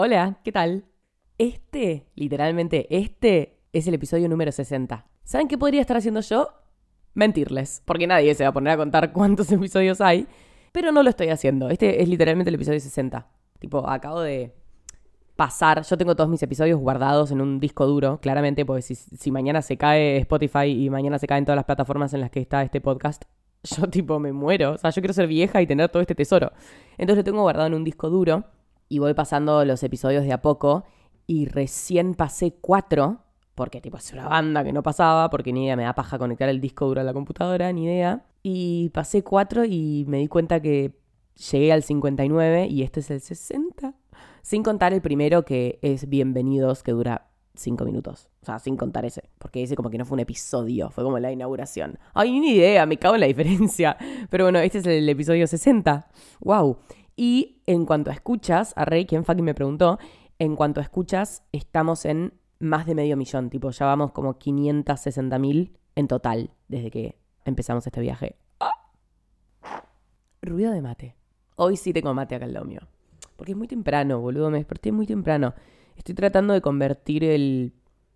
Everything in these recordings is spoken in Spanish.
Hola, ¿qué tal? Este, literalmente, este es el episodio número 60. ¿Saben qué podría estar haciendo yo? Mentirles, porque nadie se va a poner a contar cuántos episodios hay, pero no lo estoy haciendo. Este es literalmente el episodio 60. Tipo, acabo de pasar, yo tengo todos mis episodios guardados en un disco duro, claramente, porque si, mañana se cae Spotify y mañana se caen todas las plataformas en las que está este podcast, yo tipo me muero. O sea, yo quiero ser vieja y tener todo este tesoro. Entonces lo tengo guardado en un disco duro y voy pasando los episodios de a poco y recién pasé cuatro, porque tipo es una banda que no pasaba, porque ni idea me da paja conectar el disco duro a la computadora, ni idea. Y pasé cuatro y me di cuenta que llegué al 59 y este es el 60. Sin contar el primero que es Bienvenidos, que dura cinco minutos. O sea, sin contar ese. Porque ese como que no fue un episodio, fue como la inauguración. Ay, ni idea, me cago en la diferencia. Pero bueno, este es el episodio 60. ¡Wow! Y en cuanto a escuchas, a Rey, quien fucking me preguntó, en cuanto a escuchas, estamos en más de medio millón. Tipo, ya vamos como 560 mil en total desde que empezamos este viaje. ¡Ah! Ruido de mate. Hoy sí tengo mate acá al lado. Porque es muy temprano, boludo. Me desperté muy temprano. Estoy tratando de convertir el...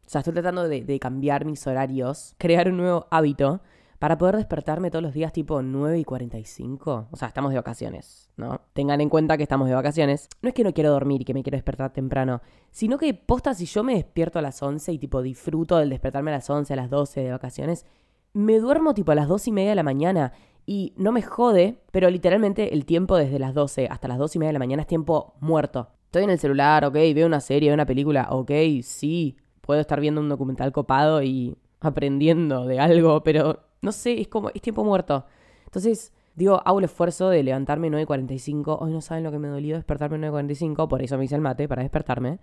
O sea, estoy tratando de cambiar mis horarios, crear un nuevo hábito para poder despertarme todos los días tipo 9 y 45. O sea, estamos de vacaciones, ¿no? Tengan en cuenta que estamos de vacaciones. No es que no quiero dormir y que me quiero despertar temprano, sino que posta si yo me despierto a las 11 y tipo disfruto del despertarme a las 11, a las 12 de vacaciones, me duermo tipo a las 2 y media de la mañana y no me jode, pero literalmente el tiempo desde las 12 hasta las 2 y media de la mañana es tiempo muerto. Estoy en el celular, ok, veo una serie, veo una película, ok, sí, puedo estar viendo un documental copado y aprendiendo de algo, pero no sé, es como, es tiempo muerto. Entonces, digo, hago el esfuerzo de levantarme 9.45. Hoy no saben lo que me dolió despertarme 9.45, por eso me hice el mate, para despertarme.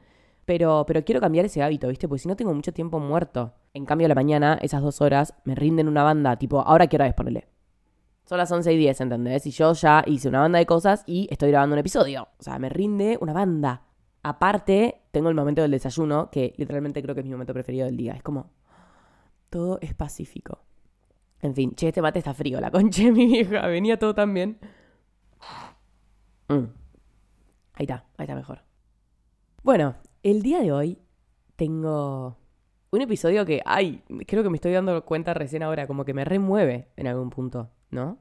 Pero, pero quiero cambiar ese hábito, ¿viste? Porque si no tengo mucho tiempo muerto. En cambio, a la mañana, esas dos horas, me rinden una banda, tipo, ahora quiero hora Son las 11 y 10, ¿entendés? Y yo ya hice una banda de cosas y estoy grabando un episodio. O sea, me rinde una banda. Aparte, tengo el momento del desayuno, que literalmente creo que es mi momento preferido del día. Es como, todo es pacífico. En fin, che, este mate está frío, la concha de mi vieja. Venía todo tan bien. Mm. Ahí está, ahí está mejor. Bueno, el día de hoy tengo un episodio que, ay, creo que me estoy dando cuenta recién ahora, como que me remueve en algún punto, ¿no?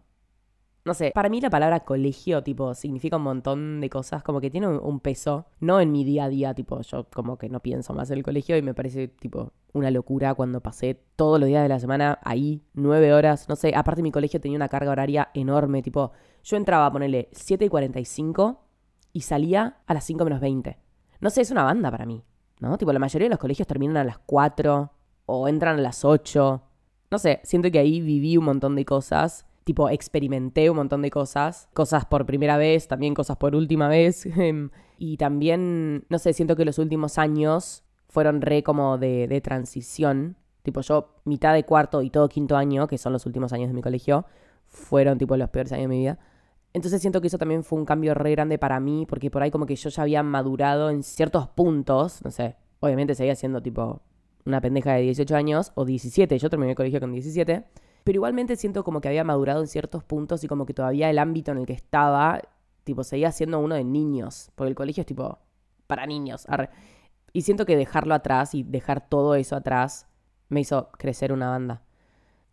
No sé, para mí la palabra colegio, tipo, significa un montón de cosas, como que tiene un peso, no en mi día a día, tipo, yo como que no pienso más en el colegio y me parece, tipo, una locura cuando pasé todos los días de la semana ahí, nueve horas, no sé, aparte mi colegio tenía una carga horaria enorme, tipo, yo entraba a ponerle 7 y 45 y salía a las 5 menos 20. No sé, es una banda para mí, ¿no? Tipo, la mayoría de los colegios terminan a las 4 o entran a las 8. No sé, siento que ahí viví un montón de cosas tipo, experimenté un montón de cosas, cosas por primera vez, también cosas por última vez, em, y también, no sé, siento que los últimos años fueron re como de, de transición, tipo yo mitad de cuarto y todo quinto año, que son los últimos años de mi colegio, fueron tipo los peores años de mi vida. Entonces siento que eso también fue un cambio re grande para mí, porque por ahí como que yo ya había madurado en ciertos puntos, no sé, obviamente seguía siendo tipo una pendeja de 18 años o 17, yo terminé el colegio con 17, pero igualmente siento como que había madurado en ciertos puntos y como que todavía el ámbito en el que estaba, tipo, seguía siendo uno de niños, porque el colegio es tipo para niños. Y siento que dejarlo atrás y dejar todo eso atrás me hizo crecer una banda.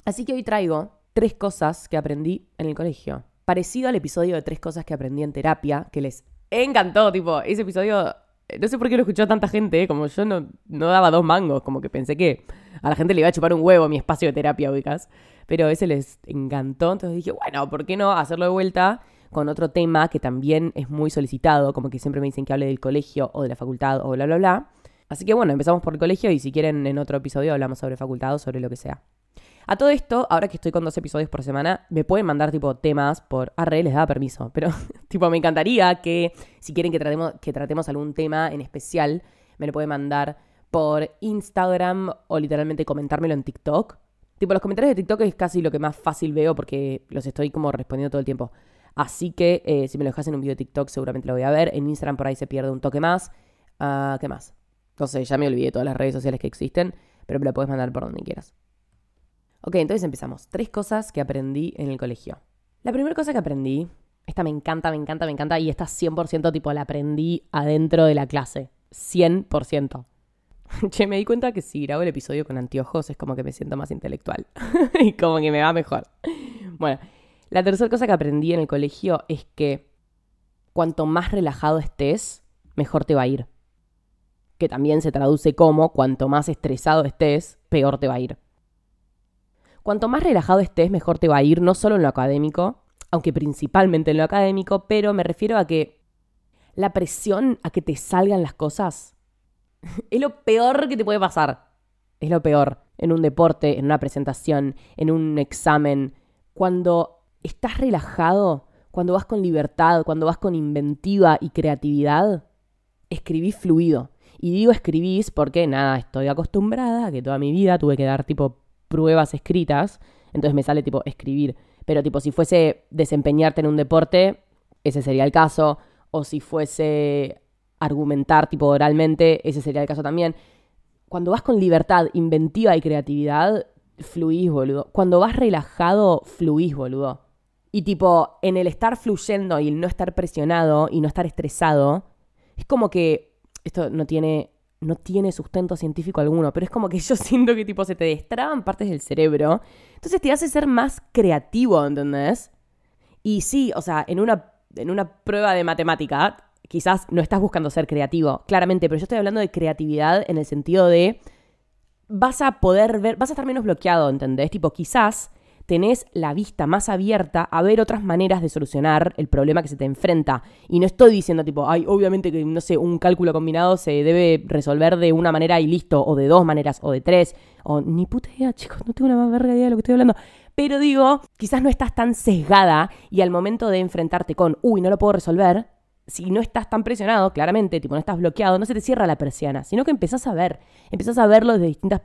Así que hoy traigo tres cosas que aprendí en el colegio. Parecido al episodio de tres cosas que aprendí en terapia, que les encantó, tipo, ese episodio eh, no sé por qué lo escuchó tanta gente, ¿eh? como yo no, no daba dos mangos, como que pensé que a la gente le iba a chupar un huevo mi espacio de terapia, ubicas. Pero ese les encantó, entonces dije, bueno, ¿por qué no hacerlo de vuelta con otro tema que también es muy solicitado, como que siempre me dicen que hable del colegio o de la facultad o bla, bla, bla. Así que bueno, empezamos por el colegio y si quieren en otro episodio hablamos sobre facultad o sobre lo que sea. A todo esto, ahora que estoy con dos episodios por semana, me pueden mandar tipo temas por arre, les da permiso, pero tipo me encantaría que si quieren que tratemos, que tratemos algún tema en especial, me lo pueden mandar por Instagram o literalmente comentármelo en TikTok. Tipo, los comentarios de TikTok es casi lo que más fácil veo porque los estoy como respondiendo todo el tiempo. Así que eh, si me lo dejas en un video de TikTok seguramente lo voy a ver. En Instagram por ahí se pierde un toque más. Uh, ¿Qué más? Entonces ya me olvidé todas las redes sociales que existen, pero me lo puedes mandar por donde quieras. Ok, entonces empezamos. Tres cosas que aprendí en el colegio. La primera cosa que aprendí Esta me encanta, me encanta, me encanta. Y esta 100% tipo la aprendí adentro de la clase. 100%. Che, me di cuenta que si grabo el episodio con anteojos es como que me siento más intelectual. y como que me va mejor. Bueno, la tercera cosa que aprendí en el colegio es que cuanto más relajado estés, mejor te va a ir. Que también se traduce como cuanto más estresado estés, peor te va a ir. Cuanto más relajado estés, mejor te va a ir, no solo en lo académico, aunque principalmente en lo académico, pero me refiero a que la presión a que te salgan las cosas es lo peor que te puede pasar. Es lo peor en un deporte, en una presentación, en un examen. Cuando estás relajado, cuando vas con libertad, cuando vas con inventiva y creatividad, escribís fluido. Y digo escribís porque nada, estoy acostumbrada a que toda mi vida tuve que dar tipo pruebas escritas, entonces me sale tipo escribir. Pero tipo, si fuese desempeñarte en un deporte, ese sería el caso. O si fuese argumentar tipo oralmente, ese sería el caso también. Cuando vas con libertad, inventiva y creatividad, fluís, boludo. Cuando vas relajado, fluís, boludo. Y tipo, en el estar fluyendo y el no estar presionado y no estar estresado, es como que esto no tiene no tiene sustento científico alguno, pero es como que yo siento que tipo se te destraban partes del cerebro, entonces te hace ser más creativo, ¿entendés? Y sí, o sea, en una, en una prueba de matemática, quizás no estás buscando ser creativo, claramente, pero yo estoy hablando de creatividad en el sentido de vas a poder ver, vas a estar menos bloqueado, ¿entendés? Tipo, quizás tenés la vista más abierta a ver otras maneras de solucionar el problema que se te enfrenta. Y no estoy diciendo tipo, ay, obviamente que, no sé, un cálculo combinado se debe resolver de una manera y listo, o de dos maneras, o de tres, o ni puta idea, chicos, no tengo la más verga idea de lo que estoy hablando. Pero digo, quizás no estás tan sesgada y al momento de enfrentarte con, uy, no lo puedo resolver, si no estás tan presionado, claramente, tipo, no estás bloqueado, no se te cierra la persiana, sino que empezás a ver, empezás a verlo desde distintas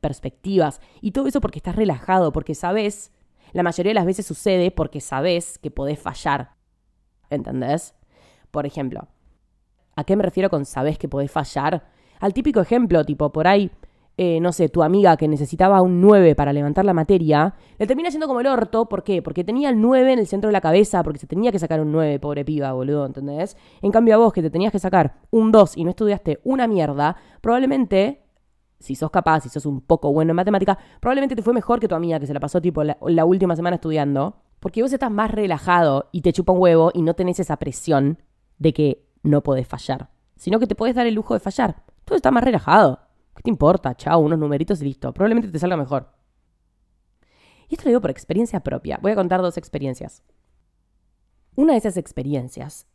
perspectivas. Y todo eso porque estás relajado, porque sabes, la mayoría de las veces sucede porque sabes que podés fallar. ¿Entendés? Por ejemplo, ¿a qué me refiero con sabes que podés fallar? Al típico ejemplo, tipo, por ahí eh, no sé, tu amiga que necesitaba un 9 para levantar la materia, le termina siendo como el orto. ¿Por qué? Porque tenía el 9 en el centro de la cabeza, porque se tenía que sacar un 9, pobre piba, boludo, ¿entendés? En cambio a vos que te tenías que sacar un 2 y no estudiaste una mierda, probablemente, si sos capaz, si sos un poco bueno en matemática, probablemente te fue mejor que tu amiga que se la pasó tipo la, última semana estudiando, porque vos estás más relajado y te chupa un huevo y no tenés esa presión de que no podés fallar, sino que te podés dar el lujo de fallar. Tú estás más relajado. ¿Qué te importa? Chao, unos numeritos y listo. Probablemente te salga mejor. Y esto lo digo por experiencia propia. Voy a contar dos experiencias. Una de esas experiencias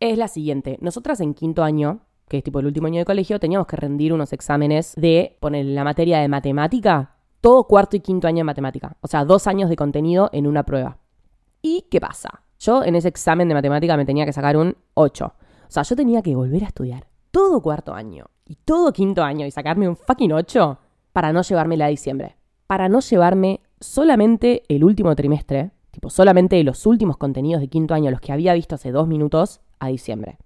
es la siguiente. Nosotras en quinto año, que es tipo el último año de colegio, teníamos que rendir unos exámenes de poner la materia de matemática, todo cuarto y quinto año de matemática. O sea, dos años de contenido en una prueba. ¿Y qué pasa? Yo en ese examen de matemática me tenía que sacar un 8. O sea, yo tenía que volver a estudiar todo cuarto año y todo quinto año y sacarme un fucking 8 para no llevármela a diciembre. Para no llevarme solamente el último trimestre, tipo solamente los últimos contenidos de quinto año, los que había visto hace dos minutos, a diciembre.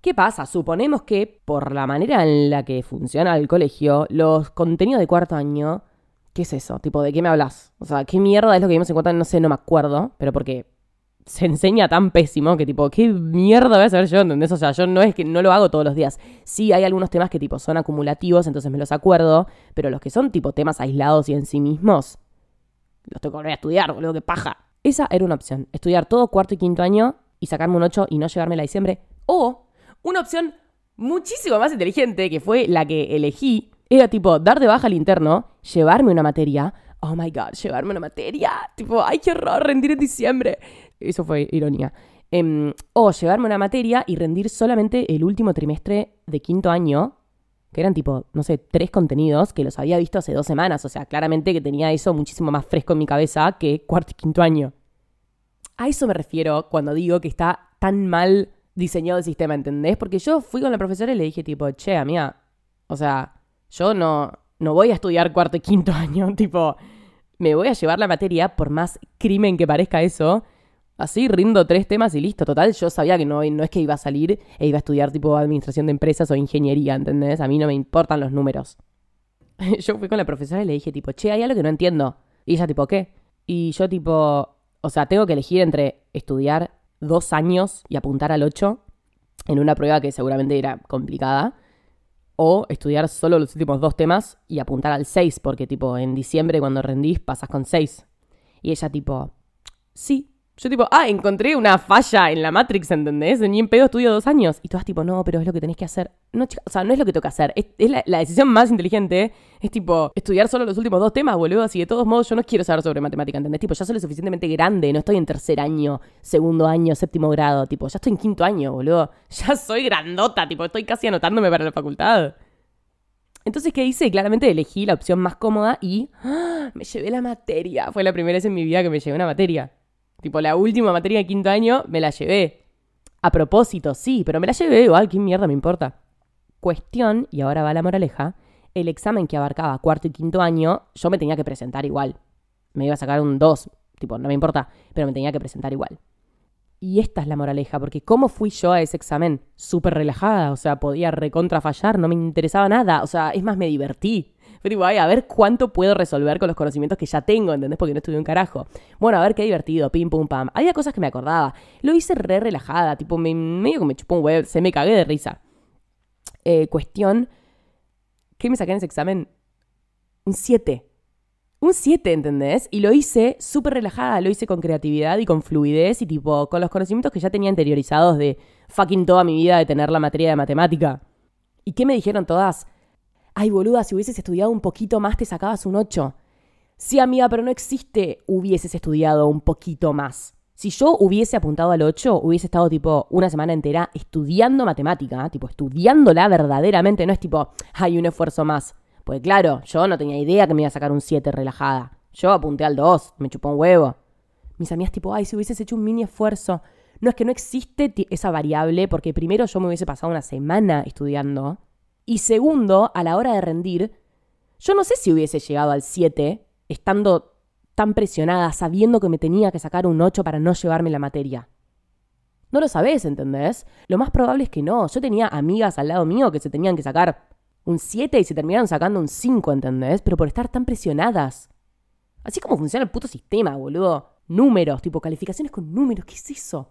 ¿Qué pasa? Suponemos que por la manera en la que funciona el colegio, los contenidos de cuarto año, ¿qué es eso? Tipo, ¿de qué me hablas? O sea, ¿qué mierda es lo que vimos en cuarto? No sé, no me acuerdo, pero porque se enseña tan pésimo que tipo, ¿qué mierda voy a saber yo? ¿Entendés? O sea, yo no es que no lo hago todos los días. Sí, hay algunos temas que tipo son acumulativos, entonces me los acuerdo, pero los que son tipo temas aislados y en sí mismos, los tengo que volver a estudiar, boludo, que paja. Esa era una opción, estudiar todo cuarto y quinto año y sacarme un 8 y no llevarme la diciembre. O una opción muchísimo más inteligente, que fue la que elegí, era tipo dar de baja al interno, llevarme una materia, oh my god, llevarme una materia. Tipo, ay, qué horror rendir en diciembre. Eso fue ironía. Em, o llevarme una materia y rendir solamente el último trimestre de quinto año, que eran tipo, no sé, tres contenidos que los había visto hace dos semanas. O sea, claramente que tenía eso muchísimo más fresco en mi cabeza que cuarto y quinto año. A eso me refiero cuando digo que está tan mal diseñado el sistema, ¿entendés? Porque yo fui con la profesora y le dije tipo, che, amiga, o sea, yo no, no voy a estudiar cuarto y quinto año, tipo, me voy a llevar la materia, por más crimen que parezca eso, Así rindo tres temas y listo. Total, yo sabía que no, no es que iba a salir e iba a estudiar tipo administración de empresas o ingeniería, ¿entendés? A mí no me importan los números. yo fui con la profesora y le dije tipo, che, hay algo que no entiendo. Y ella tipo, ¿qué? Y yo tipo, O sea, tengo que elegir entre estudiar dos años y apuntar al 8 en una prueba que seguramente era complicada, o estudiar solo los últimos dos temas y apuntar al 6, porque tipo en diciembre cuando rendís pasas con 6. Y ella tipo, sí, yo tipo, ah, encontré una falla en la Matrix, ¿entendés? Ni en pedo estudio dos años. Y todas tipo, no, pero es lo que tenés que hacer. No, chica, o sea, no es lo que que hacer. Es, la, decisión más inteligente. Es tipo, estudiar solo los últimos dos temas, boludo. Así de todos modos, yo no quiero saber sobre matemática, ¿entendés? Tipo, ya soy lo suficientemente grande. No estoy en tercer año, segundo año, séptimo grado. Tipo, ya estoy en quinto año, boludo. Ya soy grandota. Tipo, estoy casi anotándome para la facultad. Entonces, ¿qué hice? Claramente elegí la opción más cómoda y ¡ah! me llevé la materia. Fue la primera vez en mi vida que me llevé una materia. Tipo, la última materia de quinto año me la llevé. A propósito, sí, pero me la llevé igual, ¿qué mierda me importa? Cuestión, y ahora va la moraleja, el examen que abarcaba cuarto y quinto año, yo me tenía que presentar igual. Me iba a sacar un 2, tipo, no me importa, pero me tenía que presentar igual. Y esta es la moraleja, porque ¿cómo fui yo a ese examen? Súper relajada, o sea, podía recontra fallar, no me interesaba nada, o sea, es más, me divertí. Tipo, ay, a ver cuánto puedo resolver con los conocimientos que ya tengo, ¿entendés? Porque no estudié un carajo. Bueno, a ver qué divertido, pim, pum, pam. Había cosas que me acordaba. Lo hice re relajada, tipo, me, medio que me chupó un web, se me cagué de risa. Eh, cuestión, ¿qué me saqué en ese examen? Un 7. Un 7, ¿entendés? Y lo hice súper relajada, lo hice con creatividad y con fluidez y tipo con los conocimientos que ya tenía interiorizados de fucking toda mi vida de tener la materia de matemática. ¿Y qué me dijeron todas? Ay boluda, si hubieses estudiado un poquito más te sacabas un 8. Sí, amiga, pero no existe hubieses estudiado un poquito más. Si yo hubiese apuntado al 8, hubiese estado tipo una semana entera estudiando matemática, tipo estudiándola verdaderamente, no es tipo, hay un esfuerzo más. Pues claro, yo no tenía idea que me iba a sacar un 7 relajada. Yo apunté al 2, me chupó un huevo. Mis amigas tipo, ay, si hubieses hecho un mini esfuerzo. No es que no existe esa variable, porque primero yo me hubiese pasado una semana estudiando y segundo, a la hora de rendir, yo no sé si hubiese llegado al 7 estando tan presionada, sabiendo que me tenía que sacar un 8 para no llevarme la materia. No lo sabés, ¿entendés? Lo más probable es que no. Yo tenía amigas al lado mío que se tenían que sacar un 7 y se terminaron sacando un 5, ¿entendés? Pero por estar tan presionadas. Así como funciona el puto sistema, boludo. Números, tipo calificaciones con números, ¿qué es eso?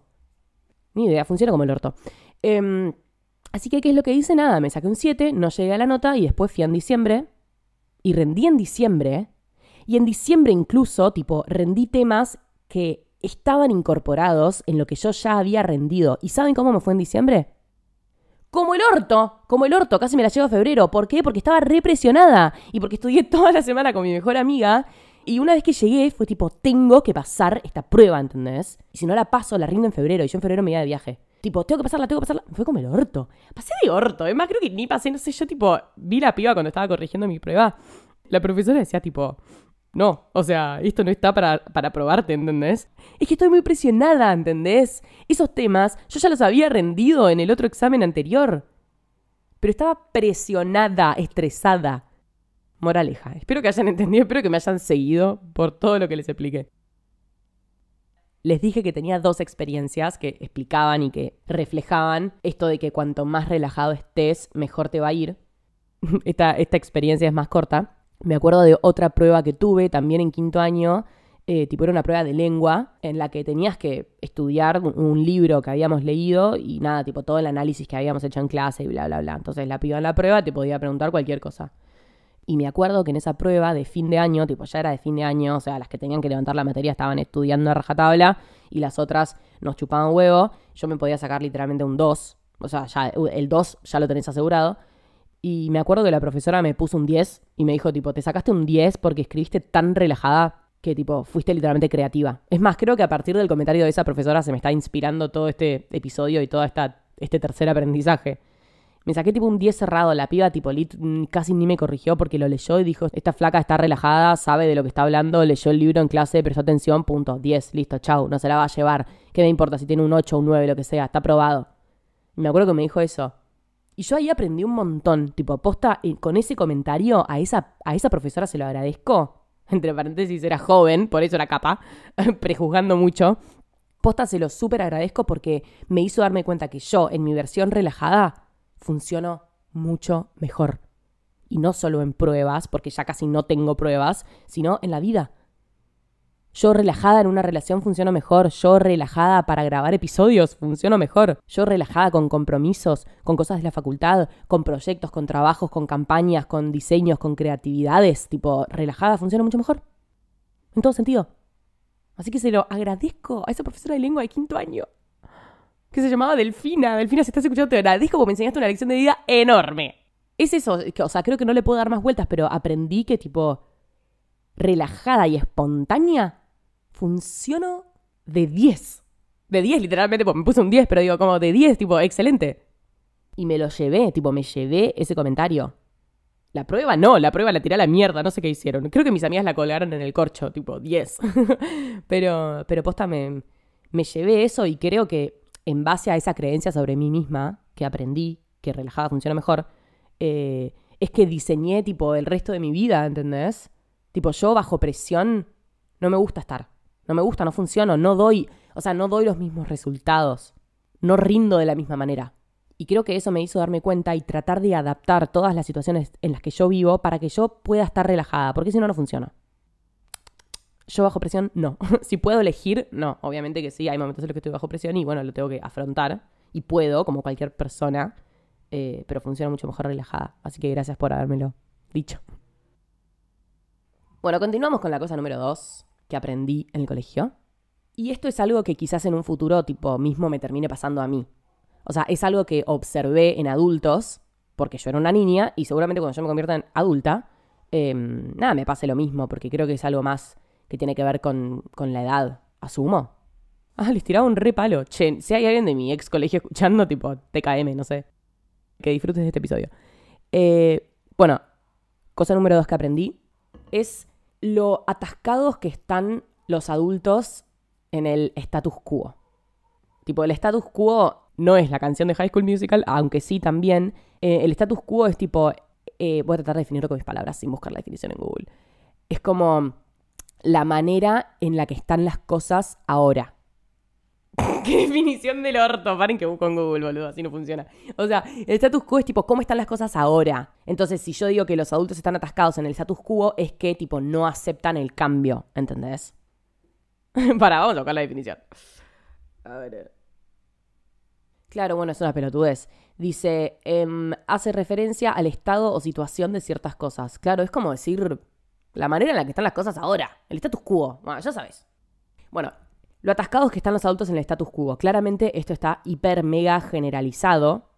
Ni idea, funciona como el orto. Eh, Así que, ¿qué es lo que hice? Nada, me saqué un 7, no llegué a la nota y después fui en diciembre. Y rendí en diciembre. Y en diciembre incluso, tipo, rendí temas que estaban incorporados en lo que yo ya había rendido. ¿Y saben cómo me fue en diciembre? Como el orto, como el orto, casi me la llevo a febrero. ¿Por qué? Porque estaba represionada y porque estudié toda la semana con mi mejor amiga. Y una vez que llegué fue tipo, tengo que pasar esta prueba, ¿entendés? Y si no la paso, la rindo en febrero y yo en febrero me iba de viaje. Tipo, tengo que pasarla, tengo que pasarla. Fue como el orto. Pasé de orto. Es más, creo que ni pasé, no sé, yo tipo, vi la piba cuando estaba corrigiendo mi prueba. La profesora decía tipo, no, o sea, esto no está para, para probarte, ¿entendés? Es que estoy muy presionada, ¿entendés? Esos temas yo ya los había rendido en el otro examen anterior. Pero estaba presionada, estresada. Moraleja. Espero que hayan entendido, espero que me hayan seguido por todo lo que les expliqué les dije que tenía dos experiencias que explicaban y que reflejaban esto de que cuanto más relajado estés, mejor te va a ir. esta, experiencia es más corta. Me acuerdo de otra prueba que tuve también en quinto año, eh, tipo era una prueba de lengua en la que tenías que estudiar un libro que habíamos leído y nada, tipo todo el análisis que habíamos hecho en clase y bla, bla, bla. Entonces la piba en la prueba te podía preguntar cualquier cosa. Y me acuerdo que en esa prueba de fin de año, tipo ya era de fin de año, o sea, las que tenían que levantar la materia estaban estudiando a rajatabla y las otras nos chupaban huevo. Yo me podía sacar literalmente un 2, o sea, ya el 2 ya lo tenés asegurado. Y me acuerdo que la profesora me puso un 10 y me dijo, tipo, te sacaste un 10 porque escribiste tan relajada que, tipo, fuiste literalmente creativa. Es más, creo que a partir del comentario de esa profesora se me está inspirando todo este episodio y todo esta, este tercer aprendizaje. Me saqué tipo un 10 cerrado, la piba tipo mm, casi ni me corrigió porque lo leyó y dijo, esta flaca está relajada, sabe de lo que está hablando, leyó el libro en clase, prestó atención, punto, 10, listo, chau, no se la va a llevar. ¿Qué me importa si tiene un 8, un 9, lo que sea? Está probado. Y me acuerdo que me dijo eso. Y yo ahí aprendí un montón, tipo, posta, con ese comentario a esa, a esa profesora se lo agradezco. Entre paréntesis, era joven, por eso era capa, prejuzgando mucho. Posta se lo súper agradezco porque me hizo darme cuenta que yo, en mi versión relajada, funciono mucho mejor. Y no solo en pruebas, porque ya casi no tengo pruebas, sino en la vida. Yo relajada en una relación funciono mejor. Yo relajada para grabar episodios funciono mejor. Yo relajada con compromisos, con cosas de la facultad, con proyectos, con trabajos, con campañas, con diseños, con creatividades. Tipo, relajada funciona mucho mejor. En todo sentido. Así que se lo agradezco a esa profesora de lengua de quinto año. Que se llamaba Delfina. Delfina, si estás escuchando, te agradezco porque me enseñaste una lección de vida enorme. Es eso. o sea, creo que no le puedo dar más vueltas, pero aprendí que, tipo, relajada y espontánea funciono de 10. De 10, literalmente, pues me puse un 10, pero digo, como de 10, tipo, excelente. Y me lo llevé, tipo, me llevé ese comentario. La prueba no, la prueba la tiré a la mierda, no sé qué hicieron. Creo que mis amigas la colgaron en el corcho, tipo 10. pero, pero posta me, me llevé eso y creo que en base a esa creencia sobre mí misma, que aprendí que relajada funciona mejor, eh, es que diseñé tipo el resto de mi vida, ¿entendés? Tipo yo bajo presión no me gusta estar. No me gusta, no funciono, no doy, o sea, no doy los mismos resultados. No rindo de la misma manera. Y creo que eso me hizo darme cuenta y tratar de adaptar todas las situaciones en las que yo vivo para que yo pueda estar relajada, porque si no, no funciona. Yo bajo presión, no. si puedo elegir, no. Obviamente que sí, hay momentos en los que estoy bajo presión y bueno, lo tengo que afrontar. Y puedo, como cualquier persona, eh, pero funciona mucho mejor relajada. Así que gracias por habérmelo dicho. Bueno, continuamos con la cosa número dos, que aprendí en el colegio. Y esto es algo que quizás en un futuro tipo mismo me termine pasando a mí. O sea, es algo que observé en adultos, porque yo era una niña y seguramente cuando yo me convierta en adulta, em, nada, me pase lo mismo, porque creo que es algo más que tiene que ver con, con la edad, asumo. Ah, les tiraba un re palo. Che, si hay alguien de mi ex colegio escuchando, tipo TKM, no sé. Que disfrutes de este episodio. Eh, bueno, cosa número dos que aprendí es lo atascados que están los adultos en el status quo. Tipo, el status quo no es la canción de High School Musical, aunque sí también. Eh, el status quo es tipo, eh, voy a tratar de definirlo con mis palabras sin buscar la definición en Google. Es como la manera en la que están las cosas ahora. ¿Qué definición del orto? Paren que busco en Google, boludo, así no funciona. O sea, el status quo es tipo, ¿cómo están las cosas ahora? Entonces, si yo digo que los adultos están atascados en el status quo, es que, tipo, no aceptan el cambio, ¿entendés? Para, vamos a buscar la definición. A ver. Claro, bueno, es una pelotudez. Dice, em, hace referencia al estado o situación de ciertas cosas. Claro, es como decir la manera en la que están las cosas ahora. El status quo. Bueno, ya sabes. Bueno, lo atascados que están los adultos en el status quo. Claramente esto está hiper mega generalizado,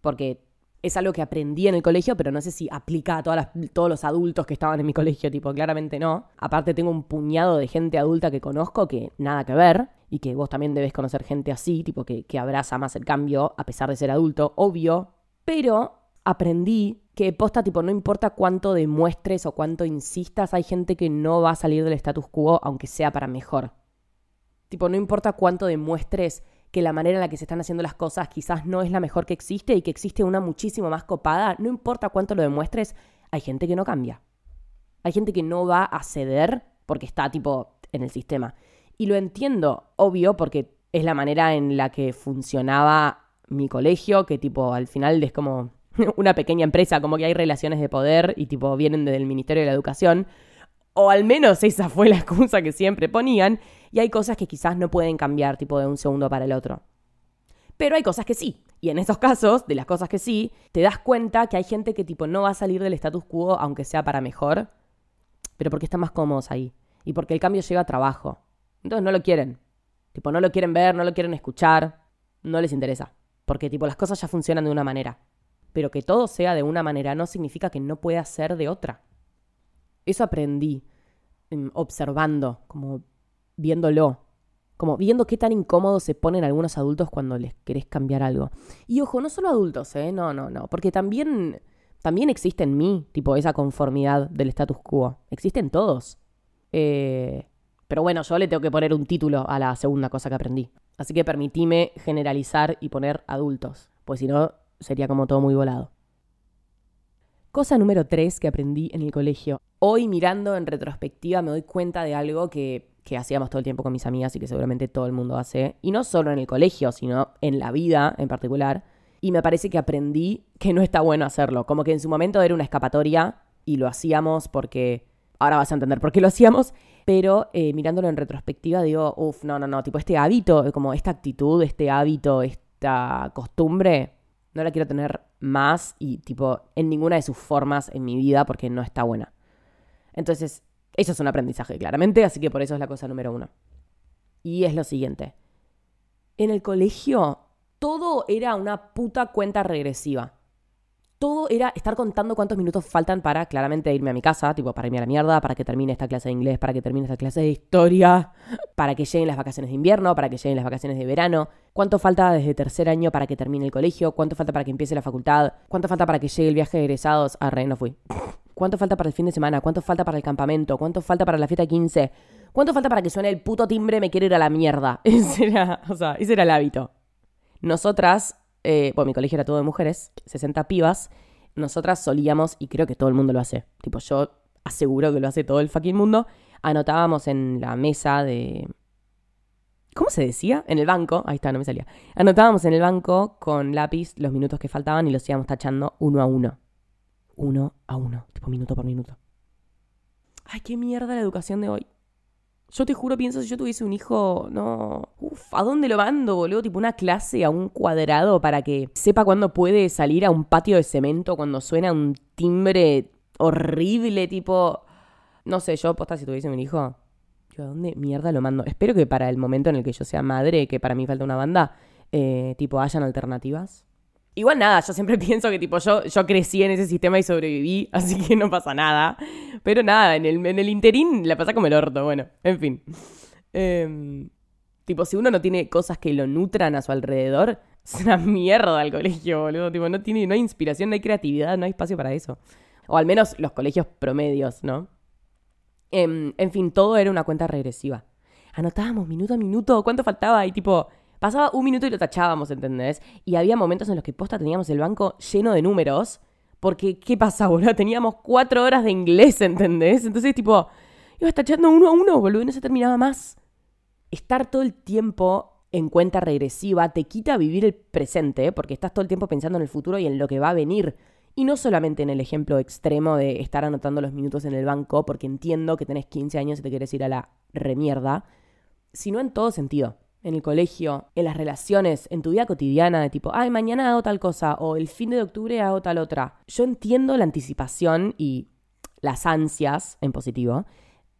porque es algo que aprendí en el colegio, pero no sé si aplica a todas todos los adultos que estaban en mi colegio, tipo, claramente no. Aparte tengo un puñado de gente adulta que conozco que nada que ver, y que vos también debes conocer gente así, tipo, que, que abraza más el cambio, a pesar de ser adulto, obvio. Pero aprendí que posta, tipo, no importa cuánto demuestres o cuánto insistas, hay gente que no va a salir del status quo, aunque sea para mejor. Tipo, no importa cuánto demuestres que la manera en la que se están haciendo las cosas quizás no es la mejor que existe y que existe una muchísimo más copada, no importa cuánto lo demuestres, hay gente que no cambia. Hay gente que no va a ceder porque está tipo en el sistema. Y lo entiendo, obvio, porque es la manera en la que funcionaba mi colegio, que tipo al final es como una pequeña empresa, como que hay relaciones de poder y tipo vienen desde el Ministerio de la Educación, o al menos esa fue la excusa que siempre ponían, y hay cosas que quizás no pueden cambiar tipo de un segundo para el otro. Pero hay cosas que sí. Y en esos casos, de las cosas que sí, te das cuenta que hay gente que tipo no va a salir del status quo aunque sea para mejor, pero porque están más cómodos ahí. Y porque el cambio lleva a trabajo. Entonces no lo quieren. Tipo, no lo quieren ver, no lo quieren escuchar, no les interesa. Porque tipo las cosas ya funcionan de una manera. Pero que todo sea de una manera no significa que no pueda ser de otra. Eso aprendí em, observando, como viéndolo, como viendo qué tan incómodos se ponen algunos adultos cuando les querés cambiar algo. Y ojo, no solo adultos, ¿eh? No, no, no. Porque también, también existe en mí, tipo, esa conformidad del status quo. Existen todos. Eh, pero bueno, yo le tengo que poner un título a la segunda cosa que aprendí. Así que permitime generalizar y poner adultos. Pues si no, sería como todo muy volado. Cosa número tres que aprendí en el colegio. Hoy mirando en retrospectiva me doy cuenta de algo que, que hacíamos todo el tiempo con mis amigas y que seguramente todo el mundo hace. Y no solo en el colegio, sino en la vida en particular. Y me parece que aprendí que no está bueno hacerlo. Como que en su momento era una escapatoria y lo hacíamos porque... Ahora vas a entender por qué lo hacíamos. pero eh, mirándolo en retrospectiva digo, uff, no, no, no, tipo este hábito, como esta actitud, este hábito, esta costumbre, no la quiero tener más y tipo en ninguna de sus formas en mi vida porque no está buena. Entonces, eso es un aprendizaje, claramente, así que por eso es la cosa número uno. Y es lo siguiente. En el colegio, todo era una puta cuenta regresiva. Todo era estar contando cuántos minutos faltan para claramente irme a mi casa, tipo para irme a la mierda, para que termine esta clase de inglés, para que termine esta clase de historia, para que lleguen las vacaciones de invierno, para que lleguen las vacaciones de verano, cuánto falta desde tercer año para que termine el colegio, cuánto falta para que empiece la facultad, cuánto falta para que llegue el viaje de egresados. Ah, re, no fui. ¿Cuánto falta para el fin de semana? ¿Cuánto falta para el campamento? ¿Cuánto falta para la fiesta 15? ¿Cuánto falta para que suene el puto timbre me quiere ir a la mierda? Ese era, o sea, ese era el hábito. Nosotras, eh, bueno, mi colegio era todo de mujeres, 60 pibas, nosotras solíamos, y creo que todo el mundo lo hace, tipo yo aseguro que lo hace todo el fucking mundo, anotábamos en la mesa de... ¿Cómo se decía? En el banco, ahí está, no me salía. Anotábamos en el banco con lápiz los minutos que faltaban y los íbamos tachando uno a uno uno a uno, tipo minuto por minuto. Ay, qué mierda la educación de hoy. Yo te juro, pienso, si yo tuviese un hijo, no. Uf, ¿a dónde lo mando, boludo? Tipo una clase a un cuadrado para que sepa cuándo puede salir a un patio de cemento cuando suena un timbre horrible, tipo. No sé, yo, posta, si tuviese un hijo, ¿a dónde mierda lo mando? Espero que para el momento en el que yo sea madre, que para mí falta una banda, eh, tipo, hayan alternativas. Igual nada, yo siempre pienso que tipo yo, yo crecí en ese sistema y sobreviví, así que no pasa nada. Pero nada, en el, en el interín la pasa como el orto, bueno, en fin. Em, tipo, si uno no tiene cosas que lo nutran a su alrededor, es una mierda el colegio, boludo. Tipo, no, tiene, no hay inspiración, no hay creatividad, no hay espacio para eso. O al menos los colegios promedios, ¿no? Em, en fin, todo era una cuenta regresiva. Anotábamos minuto a minuto cuánto faltaba y tipo, Pasaba un minuto y lo tachábamos, ¿entendés? Y había momentos en los que posta teníamos el banco lleno de números. Porque, ¿qué pasa, boludo? Teníamos cuatro horas de inglés, ¿entendés? Entonces, tipo, ibas tachando uno a uno, boludo, y no se terminaba más. Estar todo el tiempo en cuenta regresiva te quita vivir el presente, porque estás todo el tiempo pensando en el futuro y en lo que va a venir. Y no solamente en el ejemplo extremo de estar anotando los minutos en el banco, porque entiendo que tenés 15 años y te quieres ir a la remierda, sino en todo sentido en el colegio, en las relaciones, en tu vida cotidiana, de tipo, ay, mañana hago tal cosa, o el fin de octubre hago tal otra. Yo entiendo la anticipación y las ansias, en positivo,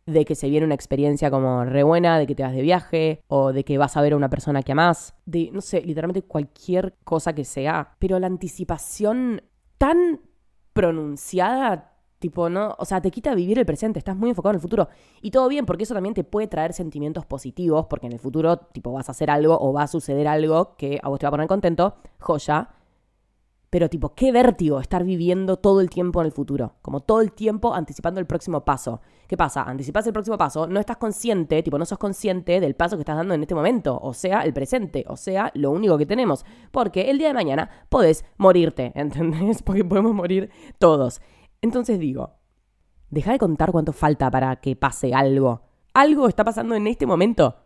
de que se viene una experiencia como re buena, de que te vas de viaje, o de que vas a ver a una persona que amás, de, no sé, literalmente cualquier cosa que sea. Pero la anticipación tan pronunciada Tipo, no, o sea, te quita vivir el presente, estás muy enfocado en el futuro. Y todo bien, porque eso también te puede traer sentimientos positivos, porque en el futuro, tipo, vas a hacer algo o va a suceder algo que a vos te va a poner contento, joya. Pero, tipo, qué vértigo estar viviendo todo el tiempo en el futuro. Como todo el tiempo anticipando el próximo paso. ¿Qué pasa? Anticipas el próximo paso, no estás consciente, tipo, no sos consciente del paso que estás dando en este momento. O sea, el presente. O sea, lo único que tenemos. Porque el día de mañana podés morirte, ¿entendés? Porque podemos morir todos. Entonces digo, deja de contar cuánto falta para que pase algo. Algo está pasando en este momento.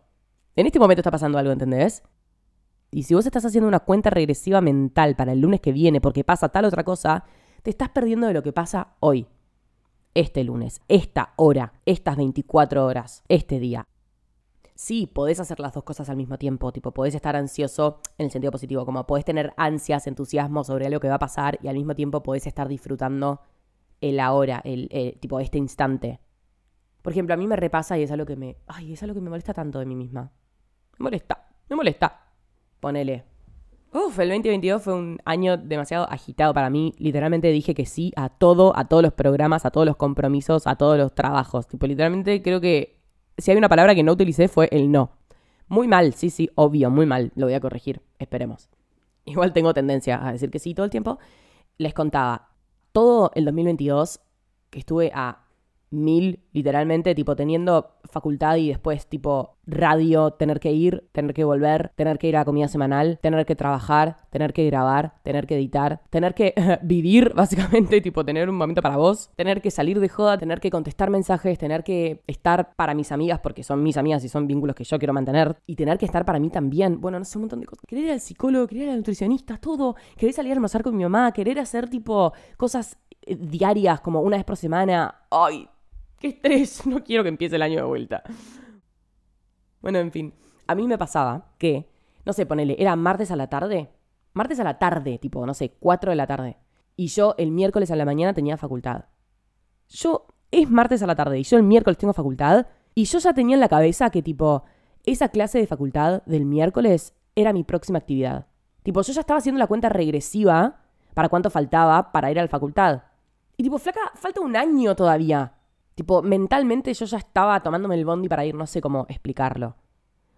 En este momento está pasando algo, ¿entendés? Y si vos estás haciendo una cuenta regresiva mental para el lunes que viene porque pasa tal otra cosa, te estás perdiendo de lo que pasa hoy. Este lunes, esta hora, estas 24 horas, este día. Sí, podés hacer las dos cosas al mismo tiempo, tipo, podés estar ansioso en el sentido positivo, como podés tener ansias, entusiasmo sobre algo que va a pasar y al mismo tiempo podés estar disfrutando el ahora, el, eh, tipo este instante. Por ejemplo, a mí me repasa y es algo que me. Ay, es algo que me molesta tanto de mí misma. Me molesta, me molesta. Ponele. Uf, el 2022 fue un año demasiado agitado para mí. Literalmente dije que sí a todo, a todos los programas, a todos los compromisos, a todos los trabajos. Tipo, literalmente creo que si hay una palabra que no utilicé fue el no. Muy mal, sí, sí, obvio, muy mal. Lo voy a corregir, esperemos. Igual tengo tendencia a decir que sí todo el tiempo. Les contaba, todo el 2022 que estuve a mil, literalmente, tipo teniendo facultad y después tipo radio, tener que ir, tener que volver, tener que ir a comida semanal, tener que trabajar, tener que grabar, tener que editar, tener que vivir, básicamente, tipo tener un momento para vos, tener que salir de joda, tener que contestar mensajes, tener que estar para mis amigas porque son mis amigas y son vínculos que yo quiero mantener y tener que estar para mí también. Bueno, no sé, un montón de cosas. Querer ir al psicólogo, querer ir al nutricionista, todo. Querer salir a almorzar con mi mamá, querer hacer tipo cosas eh, diarias como una vez por semana. Ay, qué estrés, no quiero que empiece el año de vuelta. Bueno, en fin, a mí me pasaba que, no sé, ponele, era martes a la tarde, martes a la tarde, tipo, no sé, 4 de la tarde, y yo el miércoles a la mañana tenía facultad. Yo, es martes a la tarde, y yo el miércoles tengo facultad, y yo ya tenía en la cabeza que, tipo, esa clase de facultad del miércoles era mi próxima actividad. Tipo, yo ya estaba haciendo la cuenta regresiva para cuánto faltaba para ir a la facultad. Y tipo, flaca, falta un año todavía. Tipo, mentalmente yo ya estaba tomándome el bondi para ir, no sé cómo explicarlo.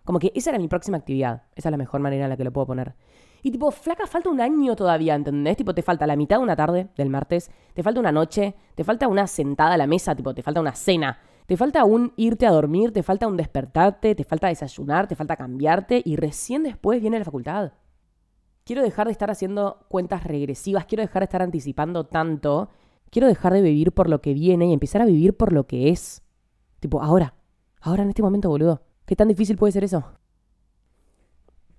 Como que esa era mi próxima actividad. Esa es la mejor manera en la que lo puedo poner. Y tipo, flaca, falta un año todavía, ¿entendés? Tipo, te falta la mitad de una tarde del martes, te falta una noche, te falta una sentada a la mesa, tipo, te falta una cena, te falta un irte a dormir, te falta un despertarte, te falta desayunar, te falta cambiarte y recién después viene la facultad. Quiero dejar de estar haciendo cuentas regresivas, quiero dejar de estar anticipando tanto, quiero dejar de vivir por lo que viene y empezar a vivir por lo que es. Tipo, ahora, ahora en este momento, boludo. ¿Qué tan difícil puede ser eso?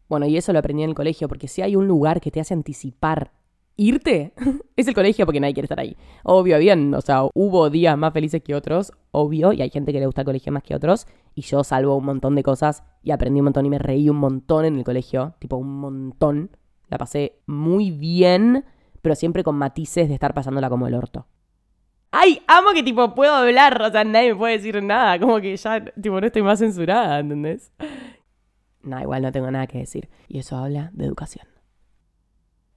Bueno, y eso lo aprendí en el colegio, porque si hay un lugar que te hace anticipar irte, es el colegio porque nadie quiere estar ahí. Obvio, bien, o sea, hubo días más felices que otros, obvio, y hay gente que le gusta el colegio más que otros, y yo salvo un montón de cosas y aprendí un montón y me reí un montón en el colegio, tipo un montón. La pasé muy bien, pero siempre con matices de estar pasándola como el orto. ¡Ay! Amo que tipo puedo hablar, o sea, nadie me puede decir nada, como que ya tipo no estoy más censurada, ¿entendés? No, igual no tengo nada que decir. Y eso habla de educación.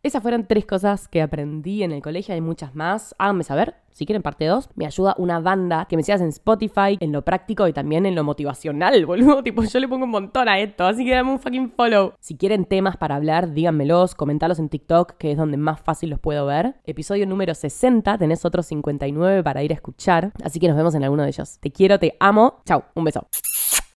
Esas fueron tres cosas que aprendí en el colegio, hay muchas más. Háganme saber, si quieren parte 2. Me ayuda una banda que me sigas en Spotify, en lo práctico y también en lo motivacional, boludo. Tipo, yo le pongo un montón a esto, así que dame un fucking follow. Si quieren temas para hablar, díganmelos, comentalos en TikTok, que es donde más fácil los puedo ver. Episodio número 60, tenés otros 59 para ir a escuchar, así que nos vemos en alguno de ellos. Te quiero, te amo. Chau, un beso.